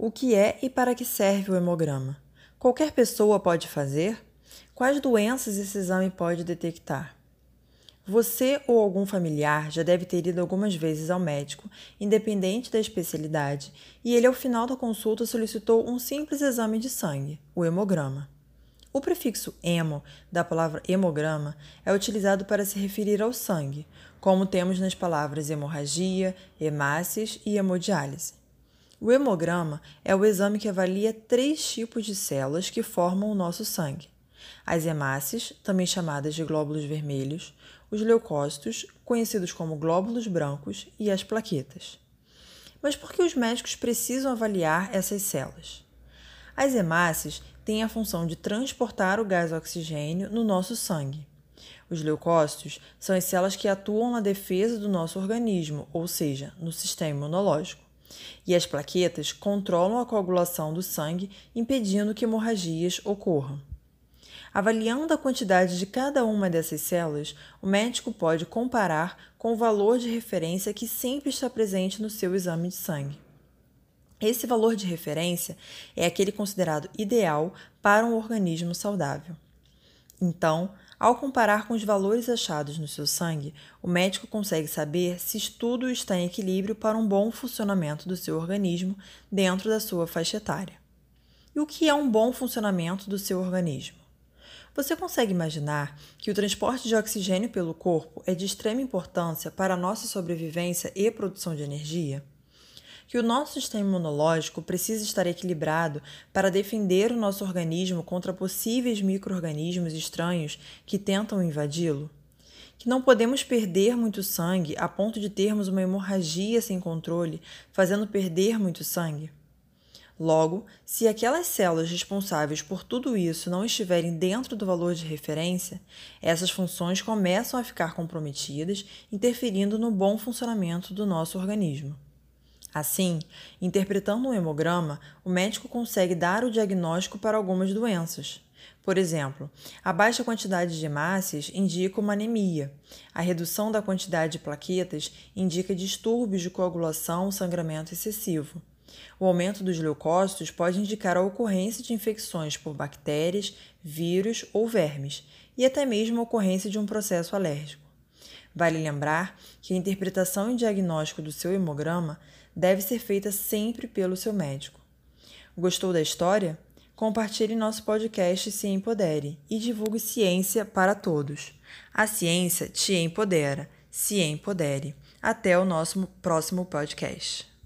O que é e para que serve o hemograma? Qualquer pessoa pode fazer? Quais doenças esse exame pode detectar? Você ou algum familiar já deve ter ido algumas vezes ao médico, independente da especialidade, e ele, ao final da consulta, solicitou um simples exame de sangue, o hemograma. O prefixo hemo da palavra hemograma é utilizado para se referir ao sangue, como temos nas palavras hemorragia, hemácias e hemodiálise. O hemograma é o exame que avalia três tipos de células que formam o nosso sangue: as hemácias, também chamadas de glóbulos vermelhos, os leucócitos, conhecidos como glóbulos brancos, e as plaquetas. Mas por que os médicos precisam avaliar essas células? As hemácias têm a função de transportar o gás oxigênio no nosso sangue. Os leucócitos são as células que atuam na defesa do nosso organismo, ou seja, no sistema imunológico. E as plaquetas controlam a coagulação do sangue, impedindo que hemorragias ocorram. Avaliando a quantidade de cada uma dessas células, o médico pode comparar com o valor de referência que sempre está presente no seu exame de sangue. Esse valor de referência é aquele considerado ideal para um organismo saudável. Então, ao comparar com os valores achados no seu sangue, o médico consegue saber se tudo está em equilíbrio para um bom funcionamento do seu organismo dentro da sua faixa etária. E o que é um bom funcionamento do seu organismo? Você consegue imaginar que o transporte de oxigênio pelo corpo é de extrema importância para a nossa sobrevivência e produção de energia? Que o nosso sistema imunológico precisa estar equilibrado para defender o nosso organismo contra possíveis micro-organismos estranhos que tentam invadi-lo? Que não podemos perder muito sangue a ponto de termos uma hemorragia sem controle, fazendo perder muito sangue? Logo, se aquelas células responsáveis por tudo isso não estiverem dentro do valor de referência, essas funções começam a ficar comprometidas, interferindo no bom funcionamento do nosso organismo. Assim, interpretando um hemograma, o médico consegue dar o diagnóstico para algumas doenças. Por exemplo, a baixa quantidade de hemácias indica uma anemia. A redução da quantidade de plaquetas indica distúrbios de coagulação sangramento excessivo. O aumento dos leucócitos pode indicar a ocorrência de infecções por bactérias, vírus ou vermes, e até mesmo a ocorrência de um processo alérgico. Vale lembrar que a interpretação e diagnóstico do seu hemograma deve ser feita sempre pelo seu médico. Gostou da história? Compartilhe nosso podcast Se Empodere e divulgue ciência para todos. A ciência te empodera. Se empodere. Até o nosso próximo podcast.